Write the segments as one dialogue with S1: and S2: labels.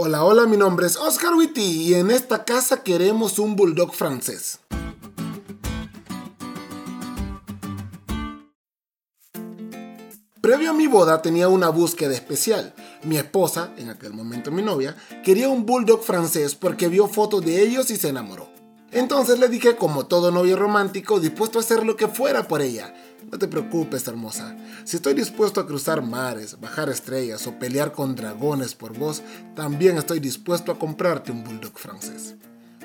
S1: Hola, hola, mi nombre es Oscar Witty y en esta casa queremos un bulldog francés. Previo a mi boda tenía una búsqueda especial. Mi esposa, en aquel momento mi novia, quería un bulldog francés porque vio fotos de ellos y se enamoró. Entonces le dije, como todo novio romántico, dispuesto a hacer lo que fuera por ella. No te preocupes, hermosa. Si estoy dispuesto a cruzar mares, bajar estrellas o pelear con dragones por vos, también estoy dispuesto a comprarte un bulldog francés.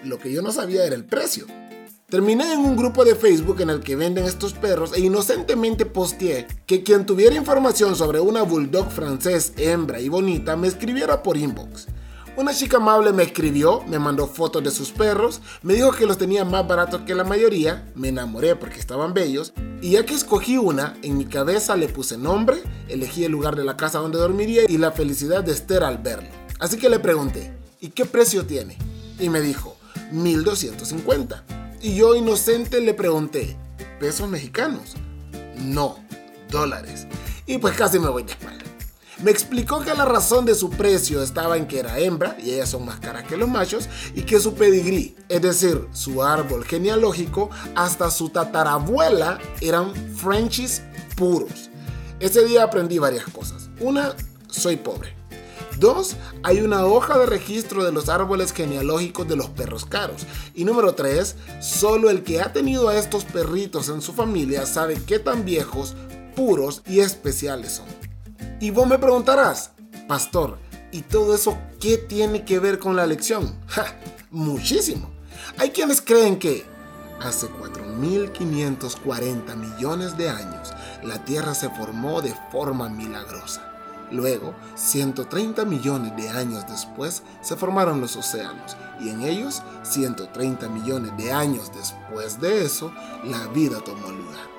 S1: Lo que yo no sabía era el precio. Terminé en un grupo de Facebook en el que venden estos perros e inocentemente posteé que quien tuviera información sobre una bulldog francés hembra y bonita me escribiera por inbox. Una chica amable me escribió, me mandó fotos de sus perros, me dijo que los tenía más baratos que la mayoría, me enamoré porque estaban bellos, y ya que escogí una, en mi cabeza le puse nombre, elegí el lugar de la casa donde dormiría y la felicidad de Esther al verlo. Así que le pregunté, ¿y qué precio tiene? Y me dijo, 1250. Y yo inocente le pregunté, ¿pesos mexicanos? No, dólares. Y pues casi me voy de espalda. Me explicó que la razón de su precio estaba en que era hembra, y ellas son más caras que los machos, y que su pedigrí, es decir, su árbol genealógico, hasta su tatarabuela eran Frenchies puros. Ese día aprendí varias cosas. Una, soy pobre. Dos, hay una hoja de registro de los árboles genealógicos de los perros caros. Y número tres, solo el que ha tenido a estos perritos en su familia sabe qué tan viejos, puros y especiales son. Y vos me preguntarás, pastor, ¿y todo eso qué tiene que ver con la elección? muchísimo. Hay quienes creen que hace 4.540 millones de años la Tierra se formó de forma milagrosa. Luego, 130 millones de años después, se formaron los océanos y en ellos, 130 millones de años después de eso, la vida tomó lugar.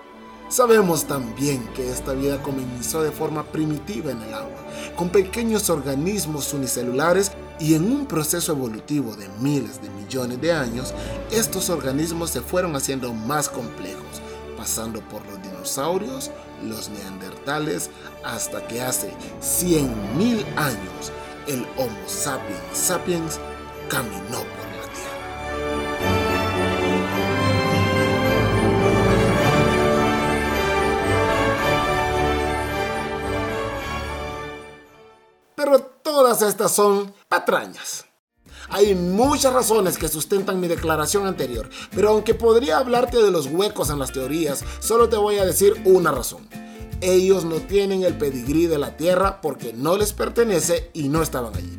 S1: Sabemos también que esta vida comenzó de forma primitiva en el agua, con pequeños organismos unicelulares y en un proceso evolutivo de miles de millones de años, estos organismos se fueron haciendo más complejos, pasando por los dinosaurios, los neandertales, hasta que hace 100.000 años el Homo sapiens sapiens caminó por Pero todas estas son patrañas. Hay muchas razones que sustentan mi declaración anterior, pero aunque podría hablarte de los huecos en las teorías, solo te voy a decir una razón. Ellos no tienen el pedigrí de la tierra porque no les pertenece y no estaban allí.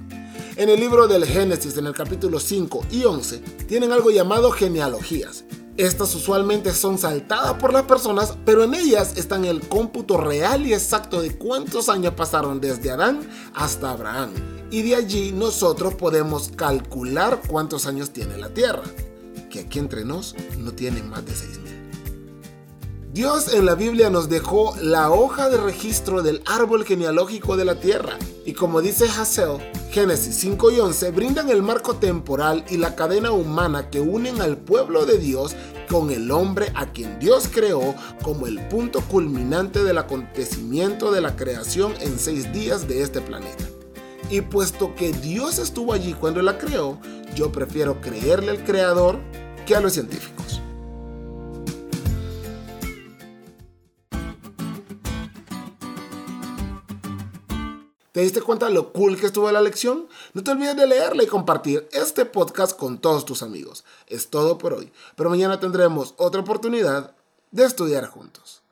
S1: En el libro del Génesis, en el capítulo 5 y 11, tienen algo llamado genealogías. Estas usualmente son saltadas por las personas, pero en ellas están el cómputo real y exacto de cuántos años pasaron desde Adán hasta Abraham. Y de allí nosotros podemos calcular cuántos años tiene la Tierra, que aquí entre nos no tiene más de 6.000. Dios en la Biblia nos dejó la hoja de registro del árbol genealógico de la tierra. Y como dice Hassel, Génesis 5 y 11 brindan el marco temporal y la cadena humana que unen al pueblo de Dios con el hombre a quien Dios creó como el punto culminante del acontecimiento de la creación en seis días de este planeta. Y puesto que Dios estuvo allí cuando la creó, yo prefiero creerle al creador que a los científicos. ¿Te diste cuenta de lo cool que estuvo la lección? No te olvides de leerla y compartir este podcast con todos tus amigos. Es todo por hoy, pero mañana tendremos otra oportunidad de estudiar juntos.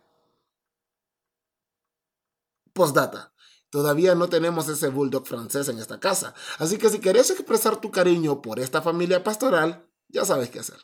S1: Postdata. Todavía no tenemos ese bulldog francés en esta casa, así que si querés expresar tu cariño por esta familia pastoral, ya sabes qué hacer.